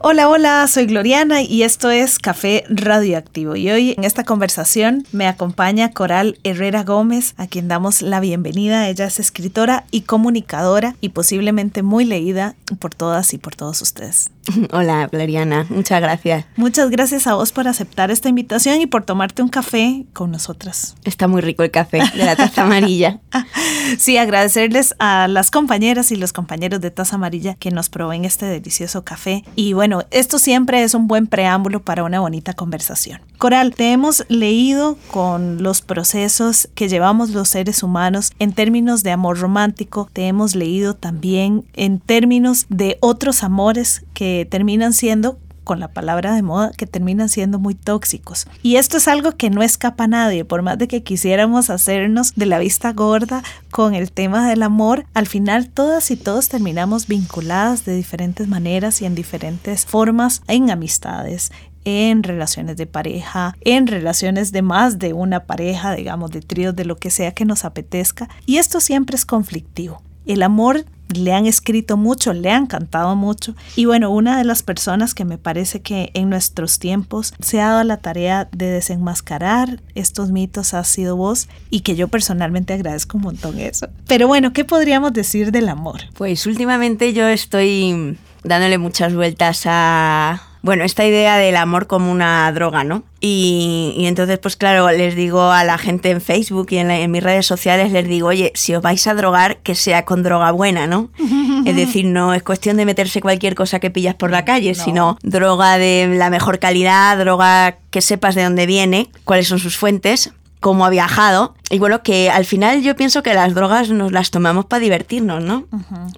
Hola, hola, soy Gloriana y esto es Café Radioactivo. Y hoy en esta conversación me acompaña Coral Herrera Gómez, a quien damos la bienvenida. Ella es escritora y comunicadora y posiblemente muy leída por todas y por todos ustedes. Hola, Gloriana, muchas gracias. Muchas gracias a vos por aceptar esta invitación y por tomarte un café con nosotras. Está muy rico el café de la taza amarilla. sí, agradecerles a las compañeras y los compañeros de taza amarilla que nos proveen este delicioso café. Y bueno, esto siempre es un buen preámbulo para una bonita conversación. Coral, te hemos leído con los procesos que llevamos los seres humanos en términos de amor romántico, te hemos leído también en términos de otros amores que terminan siendo con la palabra de moda, que terminan siendo muy tóxicos. Y esto es algo que no escapa a nadie, por más de que quisiéramos hacernos de la vista gorda con el tema del amor, al final todas y todos terminamos vinculadas de diferentes maneras y en diferentes formas en amistades, en relaciones de pareja, en relaciones de más de una pareja, digamos, de tríos, de lo que sea que nos apetezca. Y esto siempre es conflictivo. El amor le han escrito mucho, le han cantado mucho. Y bueno, una de las personas que me parece que en nuestros tiempos se ha dado la tarea de desenmascarar estos mitos ha sido vos y que yo personalmente agradezco un montón eso. Pero bueno, ¿qué podríamos decir del amor? Pues últimamente yo estoy dándole muchas vueltas a bueno, esta idea del amor como una droga, ¿no? Y, entonces, pues claro, les digo a la gente en Facebook y en, mis redes sociales, les digo, oye, si os vais a drogar, que sea con droga buena, ¿no? es decir, no es cuestión de meterse cualquier cosa que pillas por la calle, sino droga de la mejor calidad, droga que sepas de dónde viene, cuáles son sus fuentes, cómo ha viajado. Y bueno, que al final yo pienso que las drogas nos las tomamos para divertirnos, ¿no?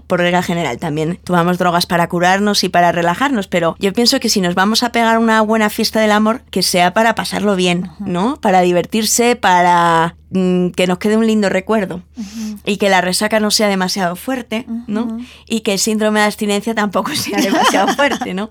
Por regla general también. Tomamos drogas para curarnos y para relajarnos, pero yo pienso que si nos vamos a pegar una buena fiesta del amor, que sea para pasarlo bien, ¿no? Para divertirse, para mm, que nos quede un lindo recuerdo y que la resaca no sea demasiado fuerte, ¿no? Y que el síndrome de abstinencia tampoco sea demasiado fuerte, ¿no?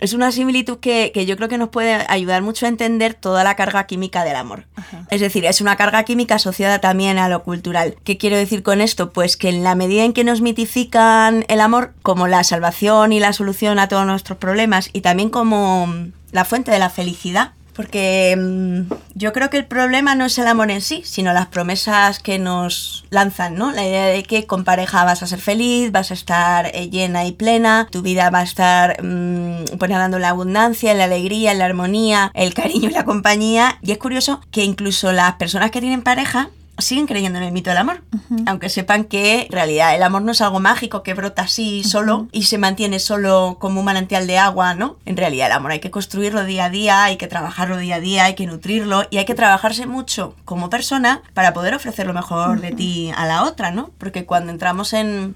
Es una similitud que, yo creo que nos puede ayudar mucho a entender toda la carga química del amor. Es decir, es una carga química asociada también a lo cultural. ¿Qué quiero decir con esto? Pues que en la medida en que nos mitifican el amor como la salvación y la solución a todos nuestros problemas y también como la fuente de la felicidad, porque mm, yo creo que el problema no es el amor en sí, sino las promesas que nos lanzan, ¿no? La idea de que con pareja vas a ser feliz, vas a estar eh, llena y plena, tu vida va a estar mmm, pues dando la abundancia, la alegría, la armonía, el cariño y la compañía. Y es curioso que incluso las personas que tienen pareja siguen creyendo en el mito del amor, aunque sepan que en realidad el amor no es algo mágico que brota así solo y se mantiene solo como un manantial de agua, ¿no? En realidad el amor hay que construirlo día a día, hay que trabajarlo día a día, hay que nutrirlo y hay que trabajarse mucho como persona para poder ofrecer lo mejor de ti a la otra, ¿no? Porque cuando entramos en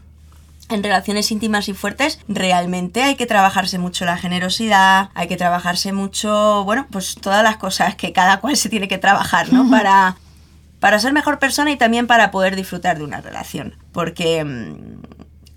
en relaciones íntimas y fuertes, realmente hay que trabajarse mucho la generosidad, hay que trabajarse mucho, bueno, pues todas las cosas que cada cual se tiene que trabajar, ¿no? Para, para ser mejor persona y también para poder disfrutar de una relación. Porque, mm,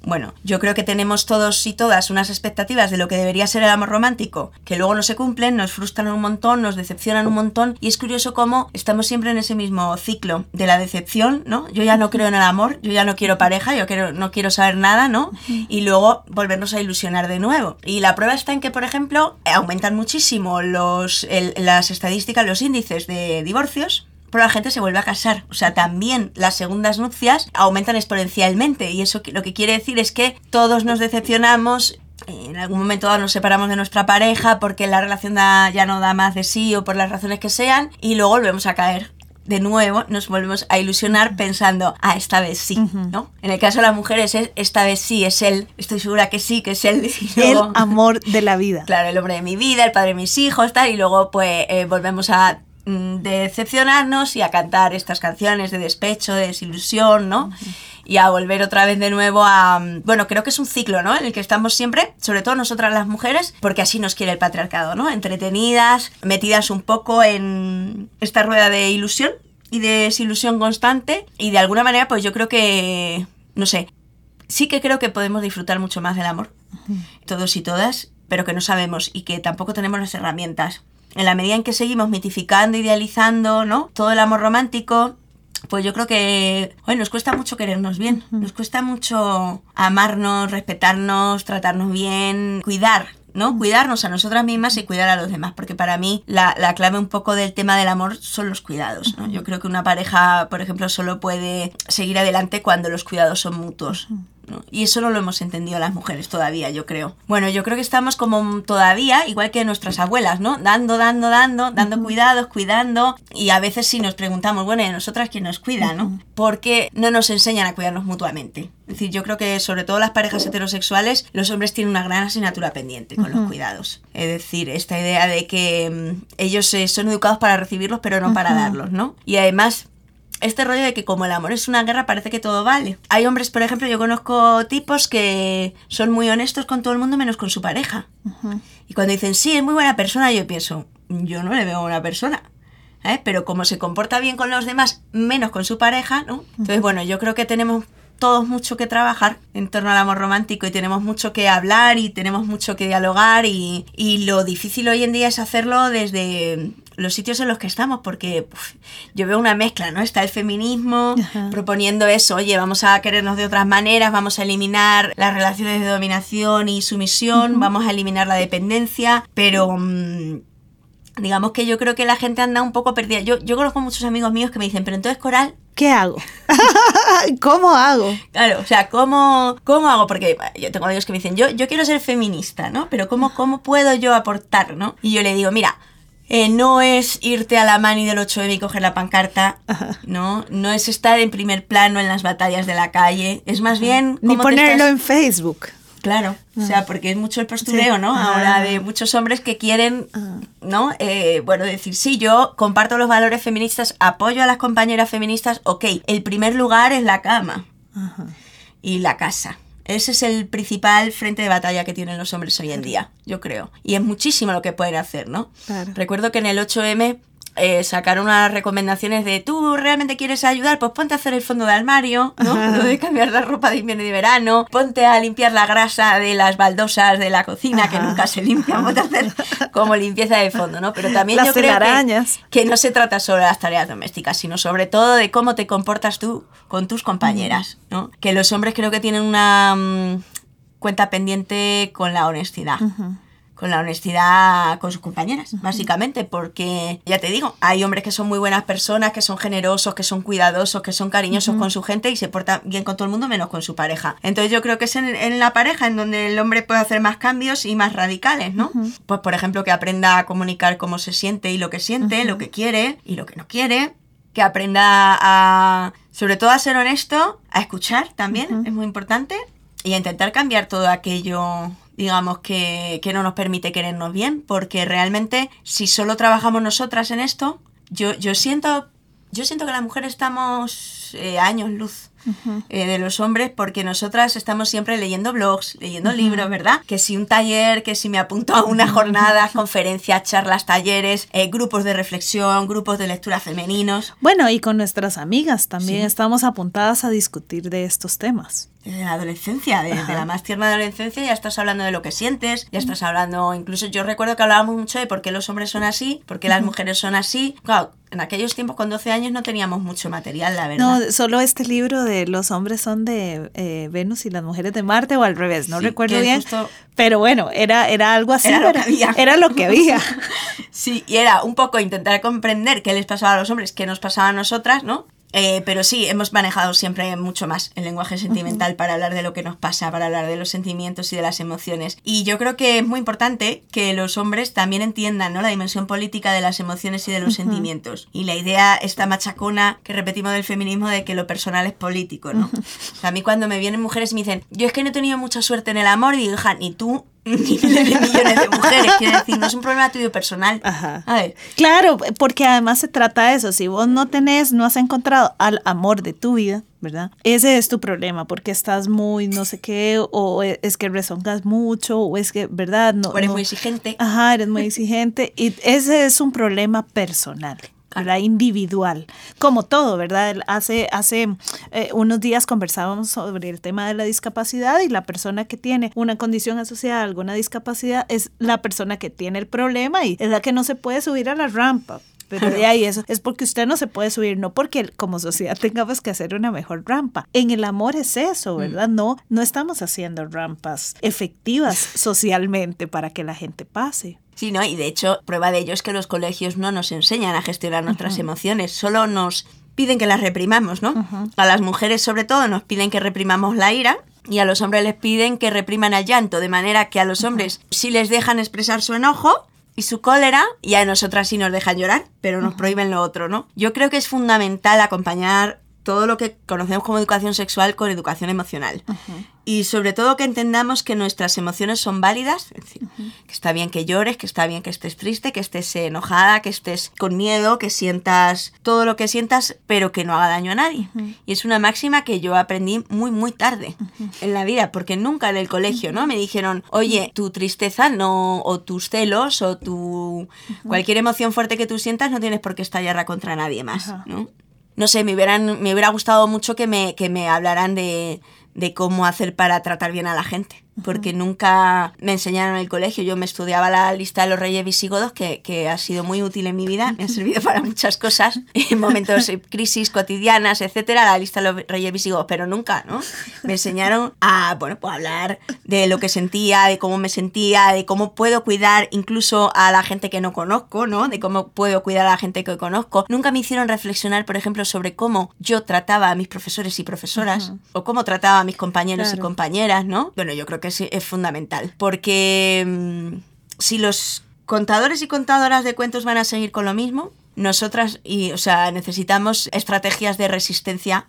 bueno, yo creo que tenemos todos y todas unas expectativas de lo que debería ser el amor romántico, que luego no se cumplen, nos frustran un montón, nos decepcionan un montón, y es curioso cómo estamos siempre en ese mismo ciclo de la decepción, ¿no? Yo ya no creo en el amor, yo ya no quiero pareja, yo quiero, no quiero saber nada, ¿no? Y luego volvernos a ilusionar de nuevo. Y la prueba está en que, por ejemplo, aumentan muchísimo los, las estadísticas, los índices de divorcios, pero la gente se vuelve a casar. O sea, también las segundas nupcias aumentan exponencialmente y eso lo que quiere decir es que todos nos decepcionamos en algún momento nos separamos de nuestra pareja porque la relación ya no da más de sí o por las razones que sean y luego volvemos a caer de nuevo nos volvemos a ilusionar pensando, ah, esta vez sí, ¿no? En el caso de las mujeres es, esta vez sí, es él, estoy segura que sí, que es él. el amor de la vida. Claro, el hombre de mi vida, el padre de mis hijos, tal, y luego pues eh, volvemos a de decepcionarnos y a cantar estas canciones de despecho, de desilusión, ¿no? Y a volver otra vez de nuevo a... Mm, bueno, creo que es un ciclo, ¿no? En el que estamos siempre, sobre todo nosotras las mujeres, porque así nos quiere el patriarcado, ¿no? Entretenidas, metidas un poco en esta rueda de ilusión y de desilusión constante y de alguna manera pues yo creo que, no sé, sí que creo que podemos disfrutar mucho más del amor, todos y todas, pero que no sabemos y que tampoco tenemos las herramientas. En la medida en que seguimos mitificando, idealizando, ¿no? Todo el amor romántico, pues yo creo que bueno, nos cuesta mucho querernos bien, nos cuesta mucho amarnos, respetarnos, tratarnos bien, cuidar ¿no? Cuidarnos a nosotras mismas y cuidar a los demás, porque para mí la, la clave un poco del tema del amor son los cuidados, ¿no? Yo creo que una pareja, por ejemplo, solo puede seguir adelante cuando los cuidados son mutuos. Y eso no lo hemos entendido las mujeres todavía, yo creo. Bueno, yo creo que estamos como todavía, igual que nuestras abuelas, ¿no? Dando, dando, dando, dando cuidados, cuidando. Y a veces sí nos preguntamos, bueno, ¿y nosotras quién nos cuida, no? Porque no nos enseñan a cuidarnos mutuamente. Es decir, yo creo que sobre todo las parejas heterosexuales, los hombres tienen una gran asignatura pendiente con los cuidados. Es decir, esta idea de que mm, ellos eh, son educados para recibirlos, pero no para darlos, ¿no? Y además este rollo de que como el amor es una guerra parece que todo vale. Hay hombres, por ejemplo, yo conozco tipos que son muy honestos con todo el mundo menos con su pareja. Y cuando dicen, sí, es muy buena persona, yo pienso, yo no le veo una persona. ¿eh? Pero como se comporta bien con los demás, menos con su pareja, ¿no? Entonces, bueno, yo creo que tenemos todos mucho que trabajar en torno al amor romántico y tenemos mucho que hablar y tenemos mucho que dialogar y, y lo difícil hoy en día es hacerlo desde los sitios en los que estamos, porque yo veo una mezcla, ¿no? Está el feminismo proponiendo eso, oye, vamos a querernos de otras maneras, vamos a eliminar las relaciones de dominación y sumisión, vamos a eliminar la dependencia, pero... Mm, digamos que yo creo que la gente anda un poco perdida. Yo, yo conozco muchos amigos míos que me dicen, pero entonces Coral, ¿qué hago? ¿Cómo hago? Claro, o sea, ¿cómo, cómo hago? Porque yo tengo amigos que me dicen, yo, yo quiero ser feminista, ¿no? Pero ¿cómo, ¿cómo puedo yo aportar, ¿no? Y yo le digo, mira, eh, no es irte a la mani del 8M y coger la pancarta, ¿no? No es estar en primer plano en las batallas de la calle, es más bien... Ni ponerlo en Facebook. Claro, o sea, porque es mucho el postureo, ¿no? Ahora de muchos hombres que quieren, ¿no? Eh, bueno, decir, sí, yo comparto los valores feministas, apoyo a las compañeras feministas, ok, el primer lugar es la cama y la casa. Ese es el principal frente de batalla que tienen los hombres hoy en día, yo creo. Y es muchísimo lo que pueden hacer, ¿no? Recuerdo que en el 8M eh, sacaron unas recomendaciones de tú realmente quieres ayudar, pues ponte a hacer el fondo de armario, ¿no? Lo de cambiar la ropa de invierno y de verano, ponte a limpiar la grasa de las baldosas de la cocina que nunca se limpian, ponte a hacer como limpieza de fondo, ¿no? Pero también yo creo que, que, no se trata solo de las tareas domésticas, sino sobre todo de cómo te comportas tú con tus compañeras, ¿no? Que los hombres creo que tienen una mm, cuenta pendiente con la honestidad con la honestidad con sus compañeras, básicamente, porque ya te digo, hay hombres que son muy buenas personas, que son generosos, que son cuidadosos, que son cariñosos con su gente y se portan bien con todo el mundo menos con su pareja. Entonces yo creo que es en, la pareja en donde el hombre puede hacer más cambios y más radicales, ¿no? Pues por ejemplo que aprenda a comunicar cómo se siente y lo que siente, lo que quiere y lo que no quiere, que aprenda a, sobre todo a ser honesto, a escuchar también, es muy importante, y a intentar cambiar todo aquello digamos, que, que, no nos permite querernos bien, porque realmente si solo trabajamos nosotras en esto, yo, yo siento yo siento que las mujeres estamos eh, años luz eh, de los hombres porque nosotras estamos siempre leyendo blogs, leyendo libros, ¿verdad? Que si un taller, que si me apunto a una jornada, conferencias, charlas, talleres, eh, grupos de reflexión, grupos de lectura femeninos. Bueno, y con nuestras amigas también estamos apuntadas a discutir de estos temas desde la adolescencia, desde la más tierna adolescencia ya estás hablando de lo que sientes, ya estás hablando, incluso yo recuerdo que hablábamos mucho de por qué los hombres son así, por qué las mujeres son así. Claro, en aquellos tiempos con 12 años no teníamos mucho material, la verdad. No, solo este libro de los hombres son de eh, Venus y las mujeres de Marte o al revés, no recuerdo bien. Pero bueno, era, era algo así. Era lo que había. Era lo que había. sí, y era un poco intentar comprender qué les pasaba a los hombres, qué nos pasaba a nosotras, ¿no? Eh, pero sí, hemos manejado siempre mucho más el lenguaje sentimental para hablar de lo que nos pasa, para hablar de los sentimientos y de las emociones. Y yo creo que es muy importante que los hombres también entiendan ¿no? la dimensión política de las emociones y de los sentimientos. Y la idea, esta machacona que repetimos del feminismo de que lo personal es político, ¿no? a mí cuando me vienen mujeres y me dicen, yo es que no he tenido mucha suerte en el amor, y digo, hija, ni tú de millones de mujeres. Quiero decir, no es un problema tuyo personal. Ajá. A ver. Claro, porque además se trata de eso. Si vos no tenés, no has encontrado al amor de tu vida, ¿verdad? Ese es tu problema, porque estás muy no sé qué, o es que rezongas mucho, o es que, ¿verdad? No, o eres muy exigente. Ajá, eres muy exigente. Y ese es un problema personal. ¿Verdad? Individual. Como todo, ¿verdad? Hace, hace eh, unos días conversábamos sobre el tema de la discapacidad y la persona que tiene una condición asociada a alguna discapacidad es la persona que tiene el problema y es la que no se puede subir a la rampa. Pero de ahí eso es porque usted no se puede subir, no porque como sociedad tengamos que hacer una mejor rampa. En el amor es eso, mm. ¿verdad? No, no estamos haciendo rampas efectivas socialmente para que la gente pase. Sí, ¿no? Y de hecho, prueba de ello es que los colegios no nos enseñan a gestionar nuestras emociones, solo nos piden que las reprimamos, ¿no? A las mujeres sobre todo nos piden que reprimamos la ira y a los hombres les piden que repriman el llanto, de manera que a los hombres sí les dejan expresar su enojo, y su cólera, y a nosotras sí nos dejan llorar, pero nos prohíben lo otro, ¿no? Yo creo que es fundamental acompañar todo lo que conocemos como educación sexual con educación emocional. Y sobre todo que entendamos que nuestras emociones son válidas, que está bien que llores, que está bien que estés triste, que estés enojada, que estés con miedo, que sientas todo lo que sientas, pero que no haga daño a nadie. Y es una máxima que yo aprendí muy, muy tarde en la vida, porque nunca en el colegio, ¿no? Me dijeron, oye, tu tristeza no, o tus celos, o tu cualquier emoción fuerte que tú sientas, no tienes por qué estallarla contra nadie más, ¿no? No sé, me, hubieran, me hubiera gustado mucho que me, que me hablaran de, de cómo hacer para tratar bien a la gente porque nunca me enseñaron en el colegio. Yo me estudiaba la lista de los reyes visigodos, que, que ha sido muy útil en mi vida, me ha servido para muchas cosas, en momentos de crisis cotidianas, etcétera, la lista de los reyes visigodos, pero nunca, ¿no? Me enseñaron a, bueno, pues hablar de lo que sentía, de cómo me sentía, de cómo puedo cuidar incluso a la gente que no conozco, ¿no? De cómo puedo cuidar a la gente que conozco. Nunca me hicieron reflexionar, por ejemplo, sobre cómo yo trataba a mis profesores y profesoras, o cómo trataba a mis compañeros y compañeras, ¿no? Bueno, yo creo que es, fundamental. Porque mm, si los contadores y contadoras de cuentos van a seguir con lo mismo, nosotras, y, o sea, necesitamos estrategias de resistencia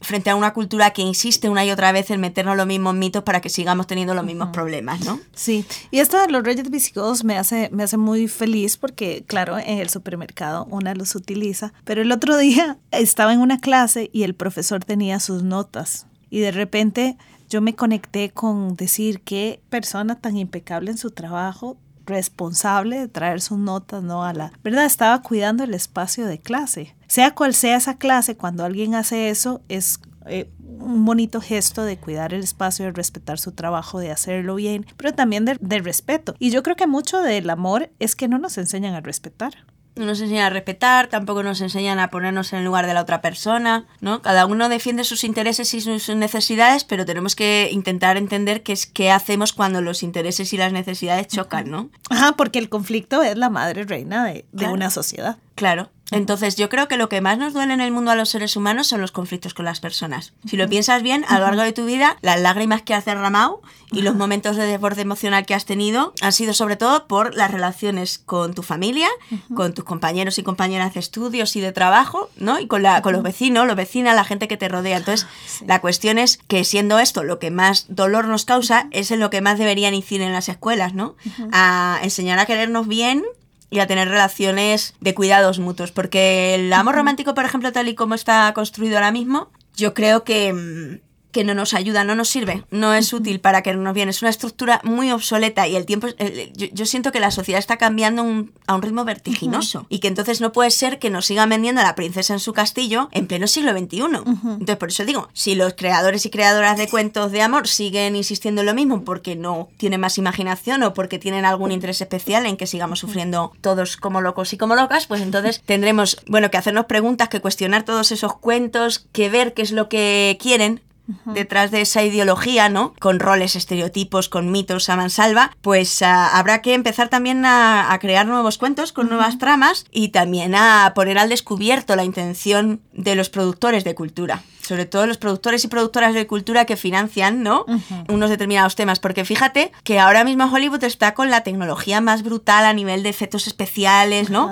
frente a una cultura que insiste una y otra vez en meternos los mismos mitos para que sigamos teniendo los mismos problemas, ¿no? Sí, y esto de los reyes visigodos me hace, me hace muy feliz porque, claro, en el supermercado una los utiliza, pero el otro día estaba en una clase y el profesor tenía sus notas y de repente yo me conecté con decir qué persona tan impecable en su trabajo, responsable de traer sus notas, ¿no? A la verdad, estaba cuidando el espacio de clase. Sea cual sea esa clase, cuando alguien hace eso, es eh, un bonito gesto de cuidar el espacio, de respetar su trabajo, de hacerlo bien, pero también de, de respeto. Y yo creo que mucho del amor es que no nos enseñan a respetar no nos enseñan a respetar, tampoco nos enseñan a ponernos en el lugar de la otra persona, ¿no? Cada uno defiende sus intereses y sus necesidades, pero tenemos que intentar entender qué es qué hacemos cuando los intereses y las necesidades chocan, ¿no? Ajá, porque el conflicto es la madre reina de, de una sociedad. Claro. Entonces yo creo que lo que más nos duele en el mundo a los seres humanos son los conflictos con las personas. Si lo piensas bien, a lo largo de tu vida, las lágrimas que has derramado y los momentos de desborde emocional que has tenido han sido sobre todo por las relaciones con tu familia, con tus compañeros y compañeras de estudios y de trabajo, ¿no? Y con, la, con los vecinos, los vecinas, la gente que te rodea. Entonces, la cuestión es que siendo esto lo que más dolor nos causa, es en lo que más deberían incidir en las escuelas, ¿no? A enseñar a querernos bien, y a tener relaciones de cuidados mutuos. Porque el amor romántico, por ejemplo, tal y como está construido ahora mismo, yo creo que mm, que no nos ayuda, no nos sirve, no es útil para que nos bien. Es una estructura muy obsoleta y el tiempo, yo, siento que la sociedad está cambiando a un ritmo vertiginoso y que entonces no puede ser que nos sigan vendiendo a la princesa en su castillo en pleno siglo XXI. Entonces, por eso digo, si los creadores y creadoras de cuentos de amor siguen insistiendo en lo mismo porque no tienen más imaginación o porque tienen algún interés especial en que sigamos sufriendo todos como locos y como locas, pues entonces tendremos, bueno, que hacernos preguntas, que cuestionar todos esos cuentos, que ver qué es lo que quieren detrás de esa ideología, ¿no? Con roles, estereotipos, con mitos a mansalva, pues ah, habrá que empezar también a, crear nuevos cuentos con nuevas tramas y también a poner al descubierto la intención de los productores de cultura sobre todo los productores y productoras de cultura que financian, ¿no? Unos determinados temas, porque fíjate que ahora mismo Hollywood está con la tecnología más brutal a nivel de efectos especiales, ¿no?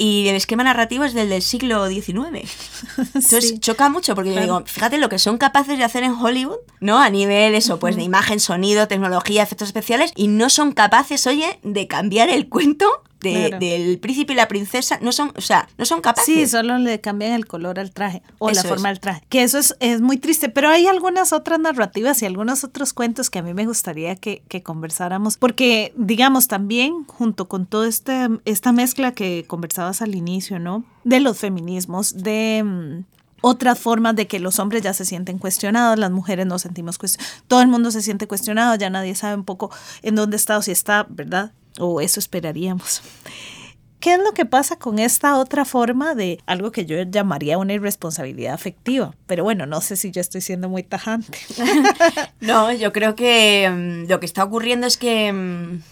Y el esquema narrativo es del del siglo XIX. Entonces choca mucho porque yo digo, fíjate lo que son capaces de hacer en Hollywood, ¿no? A nivel eso, pues de imagen, sonido, tecnología, efectos especiales, y no son capaces, oye, de cambiar el cuento de- Claro. del príncipe y la princesa no son, o sea, no son capaces. Sí, solo le cambian el color al traje o Eso la forma es. del traje. Que eso es, es muy triste, pero hay algunas otras narrativas y algunos otros cuentos que a mí me gustaría que, que conversáramos, porque digamos también junto con toda esta, esta mezcla que conversabas al inicio, ¿no? De los feminismos, de... mm, otras formas de que los hombres ya se sienten cuestionados, las mujeres nos sentimos cuestionados, todo el mundo se siente cuestionado, ya nadie sabe un poco en dónde está o si está, ¿verdad? O eso esperaríamos. ¿Qué es lo que pasa con esta otra forma de algo que yo llamaría una irresponsabilidad afectiva? Pero bueno, no sé si yo estoy siendo muy tajante. No, yo creo que mm, lo que está ocurriendo es que... mm,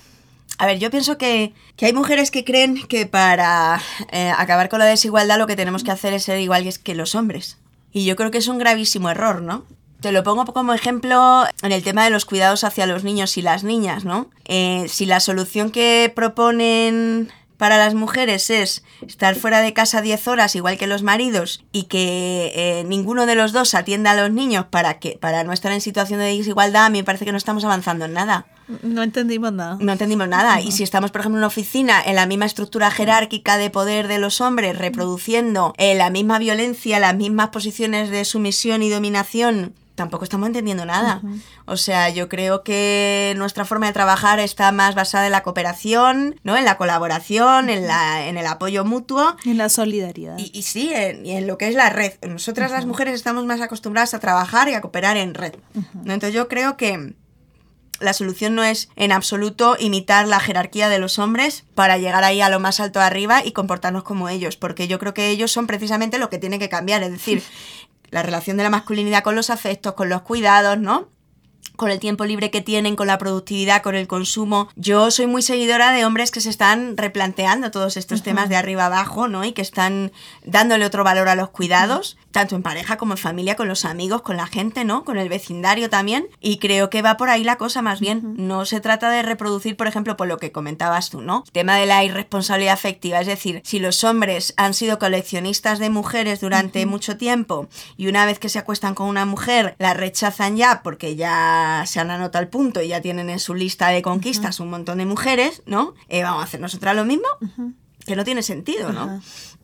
a ver, yo pienso que, que hay mujeres que creen que para eh, acabar con la desigualdad lo que tenemos que hacer es ser iguales que los hombres. Y yo creo que es un gravísimo error, ¿no? Te lo pongo como ejemplo en el tema de los cuidados hacia los niños y las niñas, ¿no? Eh, si la solución que proponen para las mujeres es estar fuera de casa 10 horas igual que los maridos y que eh, ninguno de los dos atienda a los niños para, que, para no estar en situación de desigualdad, a mí me parece que no estamos avanzando en nada. No entendimos nada. No entendimos nada. Y si estamos, por ejemplo, en una oficina, en la misma estructura jerárquica de poder de los hombres, reproduciendo eh, la misma violencia, las mismas posiciones de sumisión y dominación, tampoco estamos entendiendo nada. O sea, yo creo que nuestra forma de trabajar está más basada en la cooperación, ¿no? En la colaboración, en, la, en el apoyo mutuo. En la solidaridad. Y, y sí, en, y en lo que es la red. Nosotras las mujeres estamos más acostumbradas a trabajar y a cooperar en red. ¿no? Entonces yo creo que la solución no es en absoluto imitar la jerarquía de los hombres para llegar ahí a lo más alto arriba y comportarnos como ellos, porque yo creo que ellos son precisamente lo que tiene que cambiar, es decir, la relación de la masculinidad con los afectos, con los cuidados, ¿no? Con el tiempo libre que tienen, con la productividad, con el consumo. Yo soy muy seguidora de hombres que se están replanteando todos estos temas de arriba abajo, ¿no? Y que están dándole otro valor a los cuidados, tanto en pareja como en familia, con los amigos, con la gente, ¿no? Con el vecindario también. Y creo que va por ahí la cosa más bien. No se trata de reproducir, por ejemplo, por lo que comentabas tú, ¿no? El tema de la irresponsabilidad afectiva. Es decir, si los hombres han sido coleccionistas de mujeres durante mucho tiempo y una vez que se acuestan con una mujer la rechazan ya porque ya se han anotado el punto y ya tienen en su lista de conquistas un montón de mujeres, ¿no? Eh, vamos a hacer nosotras lo mismo. Que no tiene sentido, ¿no?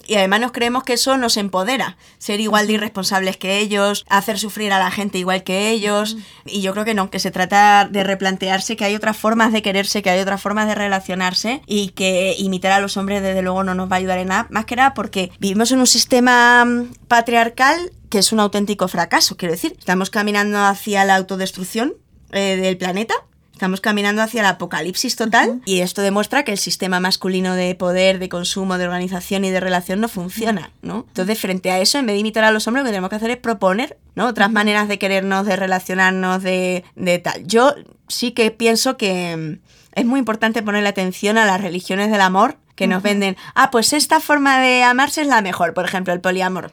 Y además nos creemos que eso nos empodera, ser igual de irresponsables que ellos, hacer sufrir a la gente igual que ellos. Y yo creo que no, que se trata de replantearse que hay otras formas de quererse, que hay otras formas de relacionarse y que imitar a los hombres desde luego no nos va a ayudar en nada. Más que nada porque vivimos en un sistema mm, patriarcal que es un auténtico fracaso, quiero decir. Estamos caminando hacia la autodestrucción eh, del planeta. Estamos caminando hacia el apocalipsis total y esto demuestra que el sistema masculino de poder, de consumo, de organización y de relación no funciona, ¿no? Entonces, frente a eso, en vez de imitar a los hombres, lo que tenemos que hacer es proponer, ¿no? Otras maneras de querernos, de relacionarnos, de, de tal. Yo sí que pienso que mm, es muy importante ponerle atención a las religiones del amor que nos venden. Ah, pues esta forma de amarse es la mejor, por ejemplo, el poliamor.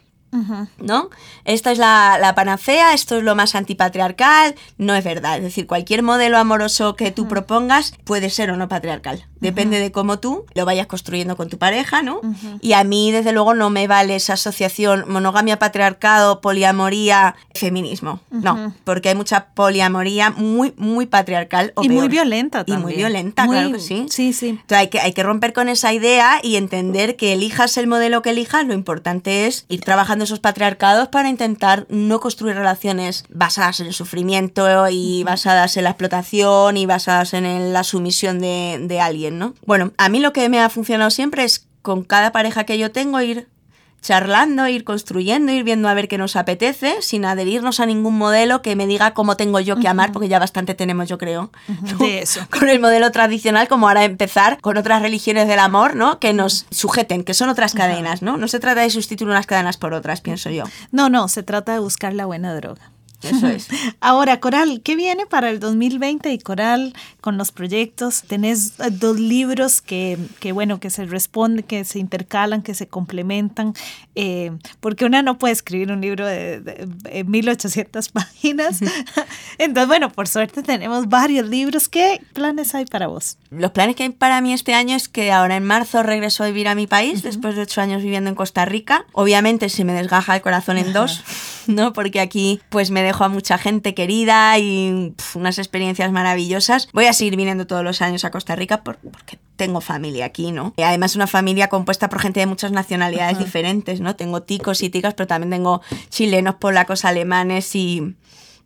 ¿No? Esta es la, la panacea, esto es lo más antipatriarcal, no es verdad. Es decir, cualquier modelo amoroso que tú propongas puede ser o no patriarcal. Depende de cómo tú lo vayas construyendo con tu pareja, ¿no? Y a mí, desde luego, no me vale esa asociación monogamia, patriarcado, poliamoría, feminismo. No, porque hay mucha poliamoría muy, muy patriarcal. O Y muy violenta Y también. muy violenta, Muy- claro que sí. Sí, sí. Entonces hay que, hay que romper con esa idea y entender que elijas el modelo que elijas, lo importante es ir trabajando esos patriarcados para intentar no construir relaciones basadas en el sufrimiento y basadas en la explotación y basadas en el- la sumisión de, de alguien, ¿no? Bueno, a mí lo que me ha funcionado siempre es con cada pareja que yo tengo ir charlando, ir construyendo, ir viendo a ver qué nos apetece, sin adherirnos a ningún modelo que me diga cómo tengo yo que amar, porque ya bastante tenemos, yo creo. ¿no? De eso. Con el modelo tradicional, como ahora empezar con otras religiones del amor, ¿no? Que nos sujeten, que son otras cadenas, ¿no? No se trata de sustituir unas cadenas por otras, pienso yo. No, no, se trata de buscar la buena droga. Eso es. Ahora, Coral, ¿qué viene para el 2020? Y Coral, con los proyectos, tenés eh, dos libros que, que, bueno, que se responden, que se intercalan, que se complementan, eh, porque una no puede escribir un libro de, de- de 1800 páginas. Entonces, bueno, por suerte tenemos varios libros. ¿Qué planes hay para vos? Los planes que hay para mí este año es que ahora en marzo regreso a vivir a mi país, después de ocho años viviendo en Costa Rica. Obviamente se me desgaja el corazón en dos, ¿no? Porque aquí pues me dejo a mucha gente querida y pf, unas experiencias maravillosas. Voy a seguir viniendo todos los años a Costa Rica por- porque tengo familia aquí, ¿no? Y además una familia compuesta por gente de muchas nacionalidades diferentes, ¿no? Tengo ticos y ticas, pero también tengo chilenos, polacos, alemanes y,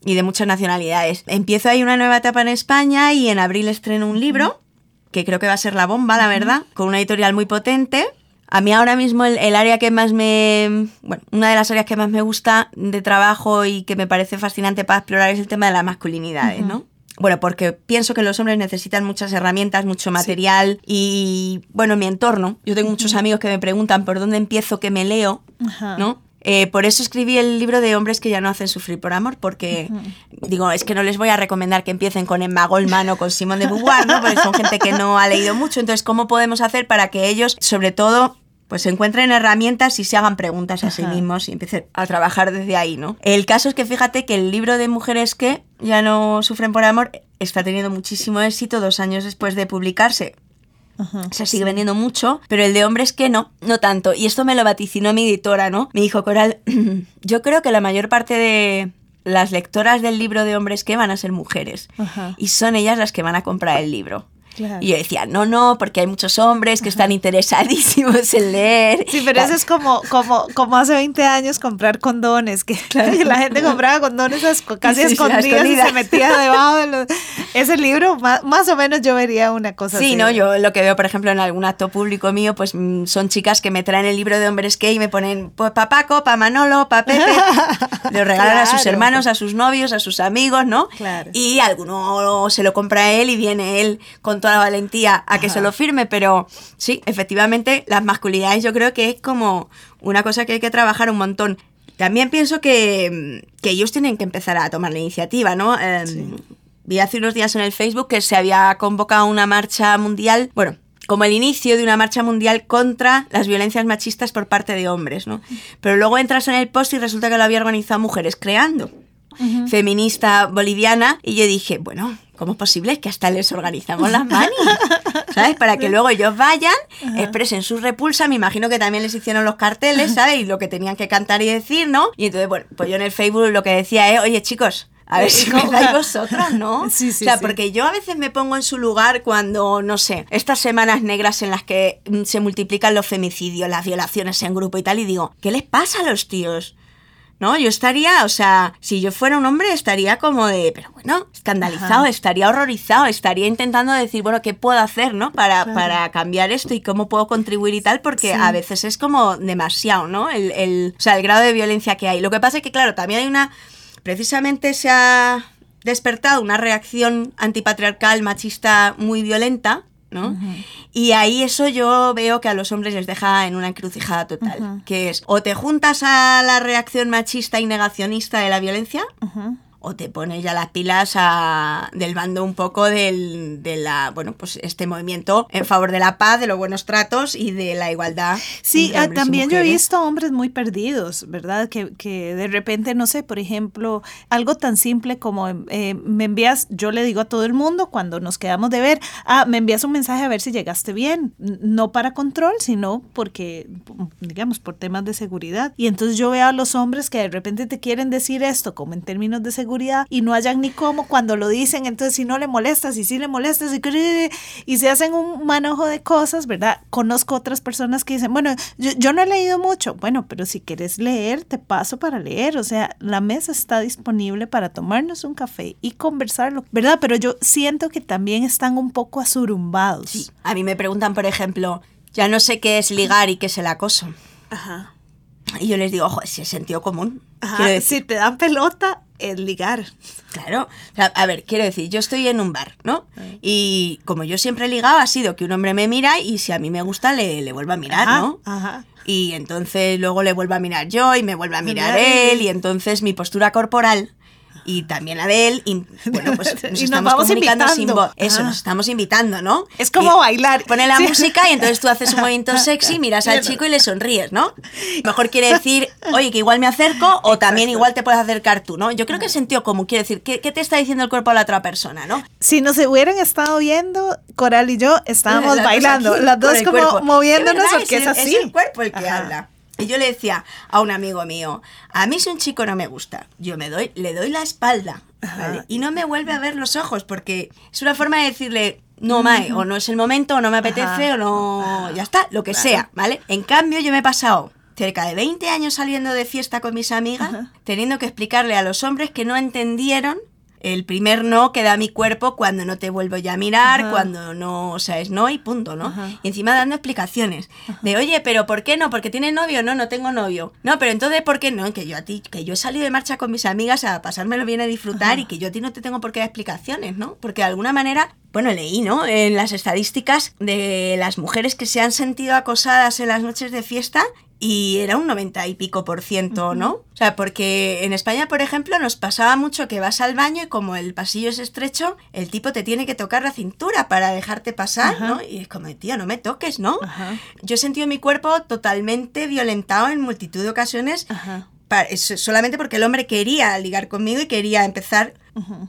y de muchas nacionalidades. Empiezo ahí una nueva etapa en España y en abril estreno un libro, que creo que va a ser la bomba, la verdad, con una editorial muy potente. A mí ahora mismo el, el, área que más me... Bueno, una de las áreas que más me gusta de trabajo y que me parece fascinante para explorar es el tema de las masculinidades, ¿no? Bueno, porque pienso que los hombres necesitan muchas herramientas, mucho material sí. y, bueno, mi entorno. Yo tengo muchos amigos que me preguntan por dónde empiezo, que me leo, Ajá. ¿no? Eh, por eso escribí el libro de hombres que ya no hacen sufrir por amor, porque digo, es que no les voy a recomendar que empiecen con Emma Goldman o con Simone de Beauvoir, ¿no? Porque son gente que no ha leído mucho. Entonces, ¿cómo podemos hacer para que ellos, sobre todo, pues encuentren herramientas y se hagan preguntas a sí mismos y empiecen a trabajar desde ahí, ¿no? El caso es que fíjate que el libro de mujeres que ya no sufren por amor está teniendo muchísimo éxito dos años después de publicarse. Ajá, se sigue vendiendo mucho, pero el de hombres que no, no tanto. Y esto me lo vaticinó mi editora, ¿no? Me dijo, Coral, yo creo que la mayor parte de las lectoras del libro de hombres que van a ser mujeres. Ajá. Y son ellas las que van a comprar el libro. Claro. Y yo decía, no, no, porque hay muchos hombres que están interesadísimos en leer. Sí, pero eso es como, como, como hace 20 años comprar condones, que claro. la gente compraba condones casi sí, escondidas sí, y se metía debajo de los... Ese libro, más, más, o menos yo vería una cosa sí, así. Sí, no, yo lo que veo, por ejemplo, en algún acto público mío, pues mm, son chicas que me traen el libro de hombres que y me ponen, pues pa Paco, pa Manolo, pa Pepe. Lo regalan claro. a sus hermanos, a sus novios, a sus amigos, ¿no? Claro. Y alguno se lo compra a él y viene él con toda la valentía a que Ajá. se lo firme, pero sí, efectivamente, las masculinidades yo creo que es como una cosa que hay que trabajar un montón. También pienso que, que ellos tienen que empezar a tomar la iniciativa, ¿no? Eh, sí. Vi hace unos días en el Facebook que se había convocado una marcha mundial, bueno, como el inicio de una marcha mundial contra las violencias machistas por parte de hombres, ¿no? Pero luego entras en el post y resulta que lo había organizado mujeres creando. Uh -huh. feminista boliviana y yo dije, bueno, ¿cómo es posible que hasta les organizamos las manis? ¿Sabes? Para que luego ellos vayan, expresen su repulsa, me imagino que también les hicieron los carteles, ¿sabes? Y lo que tenían que cantar y decir, ¿no? Y entonces, bueno, pues yo en el Facebook lo que decía es, oye chicos, a ver si me dais vosotros, ¿no? Sí, sí, o sea, sí. porque yo a veces me pongo en su lugar cuando, no sé, estas semanas negras en las que mm, se multiplican los femicidios, las violaciones en grupo y tal, y digo, ¿qué les pasa a los tíos? ¿No? Yo estaría, o sea, si yo fuera un hombre estaría como de, pero bueno, escandalizado, Ajá. estaría horrorizado, estaría intentando decir, bueno, ¿qué puedo hacer, no? Para, claro. para cambiar esto y cómo puedo contribuir y tal, porque sí. a veces es como demasiado, ¿no? El, el, o sea, el grado de violencia que hay. Lo que pasa es que, claro, también hay una, precisamente se ha despertado una reacción antipatriarcal, machista muy violenta, ¿no? Uh -huh. Y ahí eso yo veo que a los hombres les deja en una encrucijada total, uh -huh. que es o te juntas a la reacción machista y negacionista de la violencia, uh -huh o te pones ya las pilas a, del bando un poco del, de la, bueno, pues este movimiento en favor de la paz, de los buenos tratos y de la igualdad. Sí, ah, también yo he visto hombres muy perdidos, ¿verdad? Que, que de repente, no sé, por ejemplo, algo tan simple como eh, me envías, yo le digo a todo el mundo cuando nos quedamos de ver, ah, me envías un mensaje a ver si llegaste bien, no para control, sino porque, digamos, por temas de seguridad. Y entonces yo veo a los hombres que de repente te quieren decir esto como en términos de seguridad y no hayan ni cómo cuando lo dicen, entonces si no le molestas y si le molestas y, y se hacen un manojo de cosas, ¿verdad? Conozco otras personas que dicen, bueno, yo, yo, no he leído mucho, bueno, pero si quieres leer, te paso para leer, o sea, la mesa está disponible para tomarnos un café y conversarlo, ¿verdad? Pero yo siento que también están un poco asurumbados. Sí, a mí me preguntan, por ejemplo, ya no sé qué es ligar y qué es el acoso. Ajá. Y yo les digo, ojo, si es sentido común. Ajá, si te dan pelota, es ligar. Claro. A ver, quiero decir, yo estoy en un bar, ¿no? Y como yo siempre he ligado, ha sido que un hombre me mira y si a mí me gusta, le, le vuelvo a mirar, ajá, ¿no? Ajá. Y entonces luego le vuelvo a mirar yo y me vuelve a mirar él y entonces mi postura corporal y también a de él. Y bueno, pues nos y estamos nos comunicando invitando. sin voz. Eso, Ah. nos estamos invitando, ¿no? Es como Y bailar. Pone la Sí. música y entonces tú haces un movimiento sexy, miras al chico y le sonríes, ¿no? Mejor quiere decir, oye, que igual me acerco o también igual te puedes acercar tú, ¿no? Yo creo que es sentido común, quiere decir, ¿qué, qué te está diciendo el cuerpo a la otra persona, no? Si nos hubieran estado viendo, Coral y yo estábamos Las bailando, las dos el como cuerpo. moviéndonos Es porque es, el- así. Es el cuerpo el que Ajá. habla. Y yo le decía a un amigo mío, a mí si un chico no me gusta, yo me doy, le doy la espalda, ¿vale? Y no me vuelve a ver los ojos, porque es una forma de decirle, no, Mae, o no es el momento, o no me apetece, o no. Ya está, lo que sea, ¿vale? En cambio, yo me he pasado cerca de 20 años saliendo de fiesta con mis amigas, teniendo que explicarle a los hombres que no entendieron el primer no que da mi cuerpo cuando no te vuelvo ya a mirar, Ajá. cuando no, o sea, es no y punto, ¿no? Ajá. Y encima dando explicaciones de, oye, pero ¿por qué no? ¿Porque tienes novio? No, no tengo novio. No, pero entonces, ¿por qué no? Que yo a ti, que yo he salido de marcha con mis amigas a pasármelo bien, a disfrutar y que yo a ti no te tengo por qué dar explicaciones, ¿no? Porque de alguna manera, bueno, leí, ¿no? En las estadísticas de las mujeres que se han sentido acosadas en las noches de fiesta y era un 90 y pico por ciento, ¿no? O sea, porque en España, por ejemplo, nos pasaba mucho que vas al baño y como el pasillo es estrecho, el tipo te tiene que tocar la cintura para dejarte pasar. ¿no? Y es como, tío, no me toques, ¿no? Ajá. Yo he sentido mi cuerpo totalmente violentado en multitud de ocasiones Ajá. pa- es- solamente porque el hombre quería ligar conmigo y quería empezar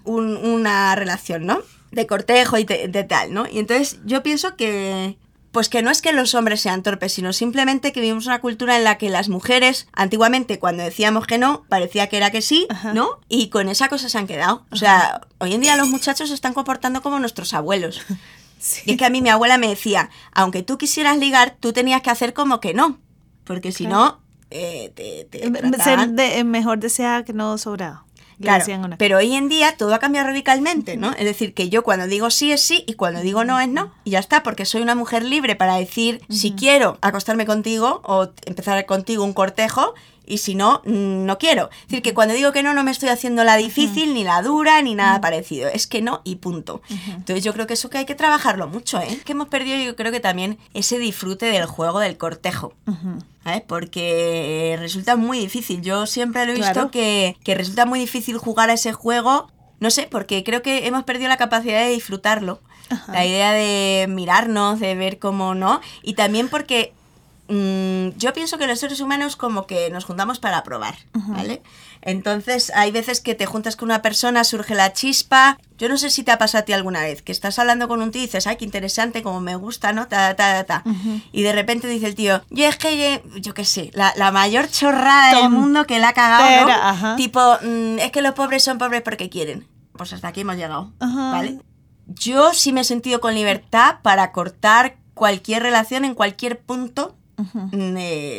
un- una relación, ¿no? De cortejo y de, de tal, ¿no? Y entonces yo pienso que, pues que no es que los hombres sean torpes, sino simplemente que vivimos una cultura en la que las mujeres, antiguamente cuando decíamos que no, parecía que era que sí, Ajá. ¿no? Y con esa cosa se han quedado. O sea, hoy en día los muchachos se están comportando como nuestros abuelos. Sí. Y es que a mí mi abuela me decía, aunque tú quisieras ligar, tú tenías que hacer como que no. Porque si Claro. no, eh, te, te Em- Ser de- mejor deseada que no sobrado. Claro, una- pero hoy en día todo ha cambiado radicalmente, ¿no? Es decir, que yo cuando digo sí es sí y cuando digo no es no. Y ya está, porque soy una mujer libre para decir si quiero acostarme contigo o empezar contigo un cortejo y si no, mm, no quiero. Es decir, que cuando digo que no, no me estoy haciendo la difícil, ni la dura, ni nada parecido. Es que no y punto. Entonces yo creo que eso que hay que trabajarlo mucho, ¿eh? Que hemos perdido yo creo que también ese disfrute del juego del cortejo. ¿sabes? Porque eh, resulta muy difícil. Yo siempre lo he visto Claro. que, que resulta muy difícil jugar a ese juego. No sé, porque creo que hemos perdido la capacidad de disfrutarlo. Ajá. La idea de mirarnos, de ver cómo no. Y también porque mm, yo pienso que los seres humanos como que nos juntamos para probar, ¿vale? Entonces hay veces que te juntas con una persona, surge la chispa. Yo no sé si te ha pasado a ti alguna vez, que estás hablando con un tío y dices, ay, qué interesante, como me gusta, ¿no? Ta, ta, ta, ta. Y de repente dice el tío, yo es que, yo qué sé, la, la mayor chorrada del mundo que la ha cagado, ¿no? ajá. Tipo, mm, es que los pobres son pobres porque quieren. Pues hasta aquí hemos llegado. ¿vale? Yo sí me he sentido con libertad para cortar cualquier relación en cualquier punto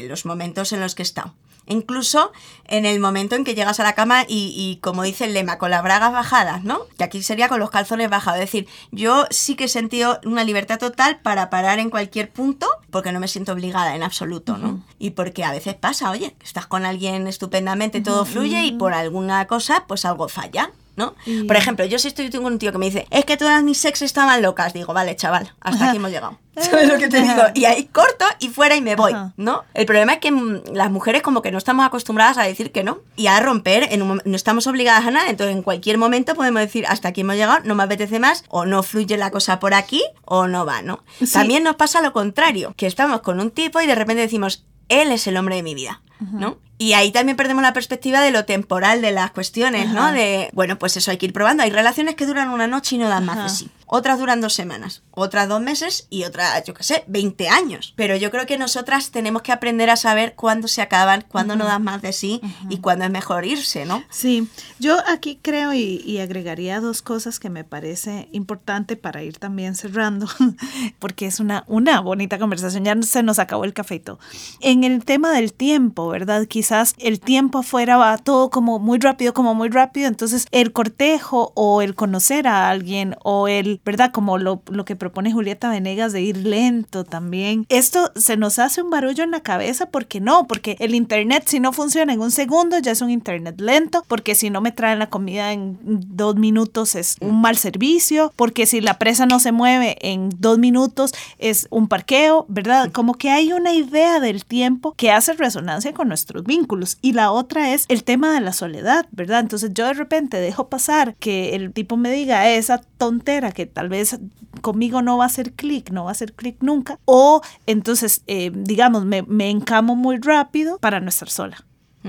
Los momentos en los que estado. Incluso en el momento en que llegas a la cama y, y, como dice el lema, con las bragas bajadas, ¿no? Que aquí sería con los calzones bajados. Es decir, yo sí que he sentido una libertad total para parar en cualquier punto porque no me siento obligada en absoluto, ¿no? Y porque a veces pasa, oye, estás con alguien estupendamente, todo fluye y por alguna cosa, pues algo falla. ¿No? Y- Por ejemplo, yo si estoy con un tío que me dice, es que todas mis sex estaban locas, digo, vale, chaval, hasta aquí hemos llegado. ¿Sabes lo que te digo? Y ahí corto y fuera y me voy. ¿no? El problema es que mm, las mujeres como que no estamos acostumbradas a decir que no y a romper, en un mom- no estamos obligadas a nada, entonces en cualquier momento podemos decir, hasta aquí hemos llegado, no me apetece más, o no fluye la cosa por aquí, o no va, ¿no? Sí. También nos pasa lo contrario, que estamos con un tipo y de repente decimos, él es el hombre de mi vida, ¿no? Y ahí también perdemos la perspectiva de lo temporal de las cuestiones, ¿no? Ajá. De, bueno, pues eso hay que ir probando. Hay relaciones que duran una noche y no dan más de sí. Otras duran dos semanas, otras dos meses y otras, yo qué sé, 20 años. Pero yo creo que nosotras tenemos que aprender a saber cuándo se acaban, cuándo no dan más de sí y cuándo es mejor irse, ¿no? Sí, yo aquí creo y, y agregaría dos cosas que me parece importante para ir también cerrando, porque es una, una bonita conversación, ya se nos acabó el café y todo. En el tema del tiempo, ¿verdad? Quizás el tiempo afuera va todo como muy rápido, como muy rápido, entonces el cortejo o el conocer a alguien o el, ¿verdad? Como lo, lo que propone Julieta Venegas de ir lento también. Esto se nos hace un barullo en la cabeza porque no, porque el internet si no funciona en un segundo ya es un internet lento, porque si no me traen la comida en dos minutos es un mal servicio, porque si la presa no se mueve en dos minutos es un parqueo, ¿verdad? Como que hay una idea del tiempo que hace resonancia con nuestros vínculos. Y la otra es el tema de la soledad, ¿verdad? Entonces yo de repente dejo pasar que el tipo me diga esa tontera que tal vez conmigo no va a hacer clic, no va a hacer clic nunca, o entonces, eh, digamos, me, me encamo muy rápido para no estar sola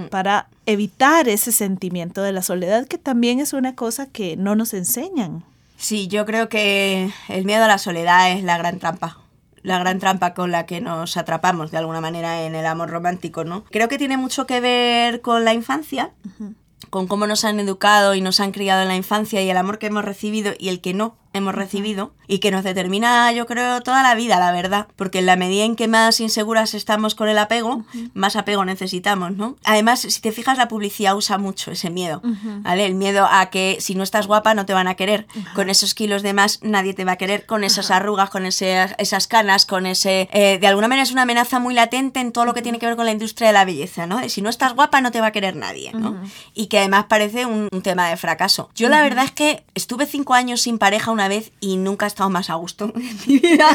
para evitar ese sentimiento de la soledad que también es una cosa que no nos enseñan. Sí, yo creo que el miedo a la soledad es la gran trampa. La gran trampa con la que nos atrapamos de alguna manera en el amor romántico, ¿no? Creo que tiene mucho que ver con la infancia, con cómo nos han educado y nos han criado en la infancia y el amor que hemos recibido y el que no hemos recibido y que nos determina, yo creo, toda la vida, la verdad. Porque en la medida en que más inseguras estamos con el apego, más apego necesitamos, ¿no? Además, si te fijas, la publicidad usa mucho ese miedo, ¿vale? El miedo a que si no estás guapa no te van a querer. Con esos kilos de más nadie te va a querer, con esas arrugas, con ese, esas canas, con ese... Eh, de alguna manera es una amenaza muy latente en todo lo que tiene que ver con la industria de la belleza, ¿no? si no estás guapa no te va a querer nadie, ¿no? Y que además parece un, un tema de fracaso. Yo la verdad es que estuve cinco años sin pareja una vez y nunca he estado más a gusto en mi vida.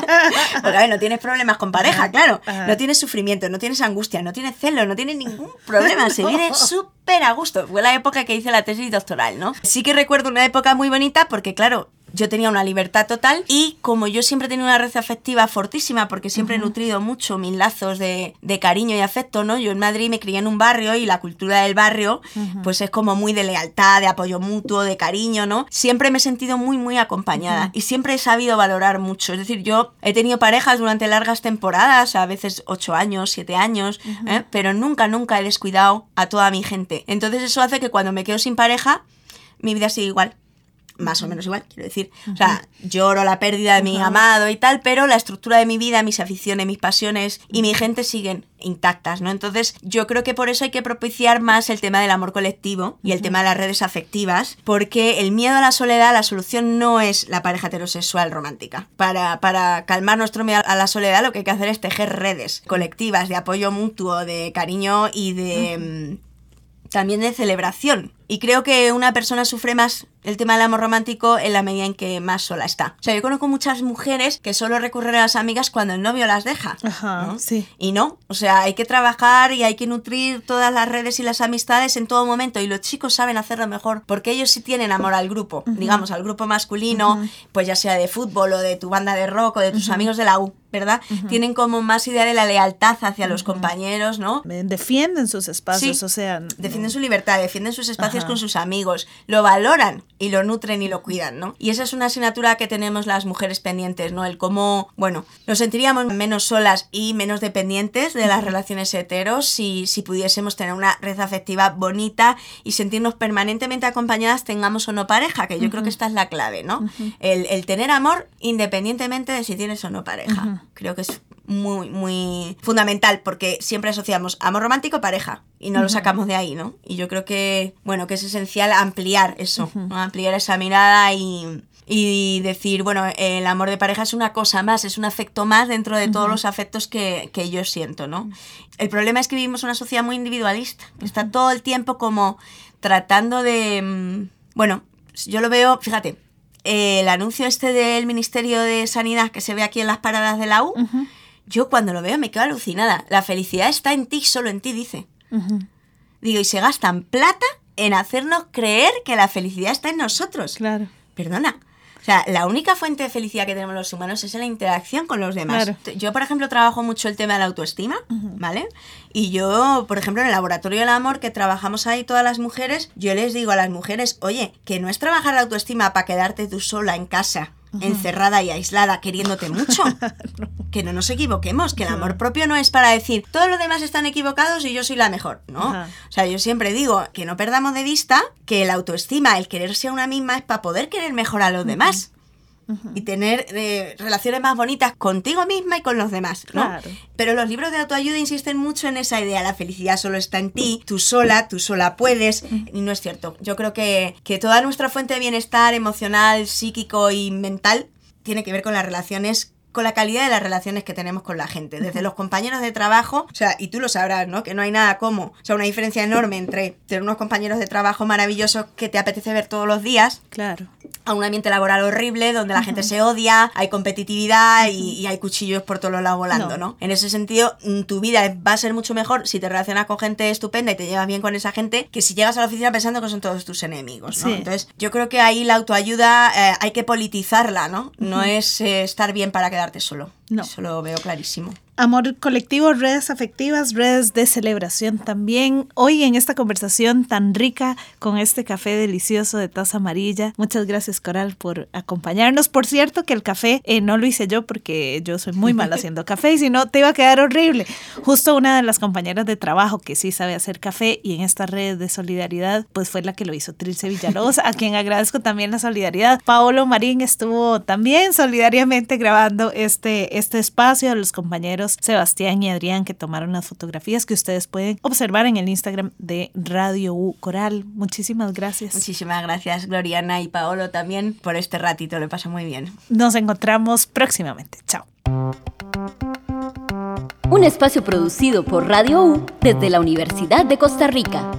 Porque a ver, no tienes problemas con pareja, claro. No tienes sufrimiento, no tienes angustia, no tienes celos, no tienes ningún problema. Se vive súper a gusto. Fue la época que hice la tesis doctoral, ¿no? Sí que recuerdo una época muy bonita porque, claro, yo tenía una libertad total y como yo siempre he tenido una red afectiva fortísima porque siempre he nutrido mucho mis lazos de, de, cariño y afecto, ¿no? Yo en Madrid me crié en un barrio y la cultura del barrio pues es como muy de lealtad, de apoyo mutuo, de cariño, ¿no? Siempre me he sentido muy, muy acompañada y siempre he sabido valorar mucho. Es decir, yo he tenido parejas durante largas temporadas, a veces ocho años, siete años, ¿eh? pero nunca, nunca he descuidado a toda mi gente. Entonces eso hace que cuando me quedo sin pareja, mi vida sigue igual más o menos igual, quiero decir. O sea, lloro la pérdida de mi amado y tal, pero la estructura de mi vida, mis aficiones, mis pasiones y mi gente siguen intactas, ¿no? Entonces, yo creo que por eso hay que propiciar más el tema del amor colectivo y el tema de las redes afectivas, porque el miedo a la soledad, la solución no es la pareja heterosexual romántica. Para, para calmar nuestro miedo a la soledad, lo que hay que hacer es tejer redes colectivas de apoyo mutuo, de cariño y de... También de celebración. Y creo que una persona sufre más el tema del amor romántico en la medida en que más sola está. O sea, yo conozco muchas mujeres que solo recurren a las amigas cuando el novio las deja. Ajá, ¿no? sí. Y no, o sea, hay que trabajar y hay que nutrir todas las redes y las amistades en todo momento. Y los chicos saben hacerlo mejor porque ellos sí tienen amor al grupo, digamos, al grupo masculino, pues ya sea de fútbol o de tu banda de rock o de tus amigos de la U. ¿verdad? Tienen como más idea de la lealtad hacia los compañeros, ¿no? Defienden sus espacios, Sí. o sea... Defienden su libertad, defienden sus espacios Ajá. con sus amigos, lo valoran y lo nutren y lo cuidan, ¿no? Y esa es una asignatura que tenemos las mujeres pendientes, ¿no? El cómo, bueno, nos sentiríamos menos solas y menos dependientes de las relaciones heteros si, si pudiésemos tener una red afectiva bonita y sentirnos permanentemente acompañadas, tengamos o no pareja, que yo creo que esta es la clave, ¿no? el, el tener amor independientemente de si tienes o no pareja. Creo que es muy, muy fundamental porque siempre asociamos amor romántico pareja y no lo sacamos de ahí, ¿no? Y yo creo que, bueno, que es esencial ampliar eso, ¿no? ampliar esa mirada y, y decir, bueno, el amor de pareja es una cosa más, es un afecto más dentro de todos los afectos que, que yo siento, ¿no? El problema es que vivimos una sociedad muy individualista, que está todo el tiempo como tratando de, mm, bueno, yo lo veo, fíjate, el anuncio este del Ministerio de Sanidad que se ve aquí en las paradas de la U, yo cuando lo veo me quedo alucinada. La felicidad está en ti, solo en ti, dice. Digo, y se gastan plata en hacernos creer que la felicidad está en nosotros. Claro. Perdona. O sea, la única fuente de felicidad que tenemos los humanos es en la interacción con los demás. Claro. Yo, por ejemplo, trabajo mucho el tema de la autoestima, ¿vale? Y yo, por ejemplo, en el laboratorio del amor que trabajamos ahí todas las mujeres, yo les digo a las mujeres, oye, que no es trabajar la autoestima para quedarte tú sola en casa, encerrada y aislada, queriéndote mucho. Que no nos equivoquemos, que el amor propio no es para decir, todos los demás están equivocados y yo soy la mejor, ¿no? Ajá. O sea, yo siempre digo que no perdamos de vista que la autoestima, el quererse a una misma es para poder querer mejor a los demás. Y tener eh, relaciones más bonitas contigo misma y con los demás, ¿no? Claro. Pero los libros de autoayuda insisten mucho en esa idea, la felicidad solo está en ti, tú sola, tú sola puedes, y no es cierto. Yo creo que, que toda nuestra fuente de bienestar emocional, psíquico y mental tiene que ver con las relaciones con la calidad de las relaciones que tenemos con la gente, desde los compañeros de trabajo, o sea, y tú lo sabrás, ¿no? Que no hay nada como, o sea, una diferencia enorme entre tener unos compañeros de trabajo maravillosos que te apetece ver todos los días Claro. a un ambiente laboral horrible donde la gente se odia, hay competitividad y, y hay cuchillos por todos los lados volando, No. ¿no? En ese sentido, mm, tu vida va a ser mucho mejor si te relacionas con gente estupenda y te llevas bien con esa gente que si llegas a la oficina pensando que son todos tus enemigos, ¿no? Sí. Entonces, yo creo que ahí la autoayuda eh, hay que politizarla, ¿no? No es eh, estar bien para quedarte solo. No. Eso lo veo clarísimo. Amor colectivo, redes afectivas, redes de celebración también. Hoy en esta conversación tan rica con este café delicioso de taza amarilla. Muchas gracias Coral por acompañarnos. Por cierto que el café eh, no lo hice yo porque yo soy muy mal haciendo café y si no te iba a quedar horrible. Justo una de las compañeras de trabajo que sí sabe hacer café y en esta red de solidaridad pues fue la que lo hizo Trilce Villalobos, a quien agradezco también la solidaridad. Paolo Marín estuvo también solidariamente grabando este, este espacio a los compañeros Sebastián y Adrián que tomaron las fotografías que ustedes pueden observar en el Instagram de Radio U Coral. Muchísimas gracias. Muchísimas gracias Gloriana y Paolo también por este ratito, le pasa muy bien. Nos encontramos próximamente. Chao. Un espacio producido por Radio U desde la Universidad de Costa Rica.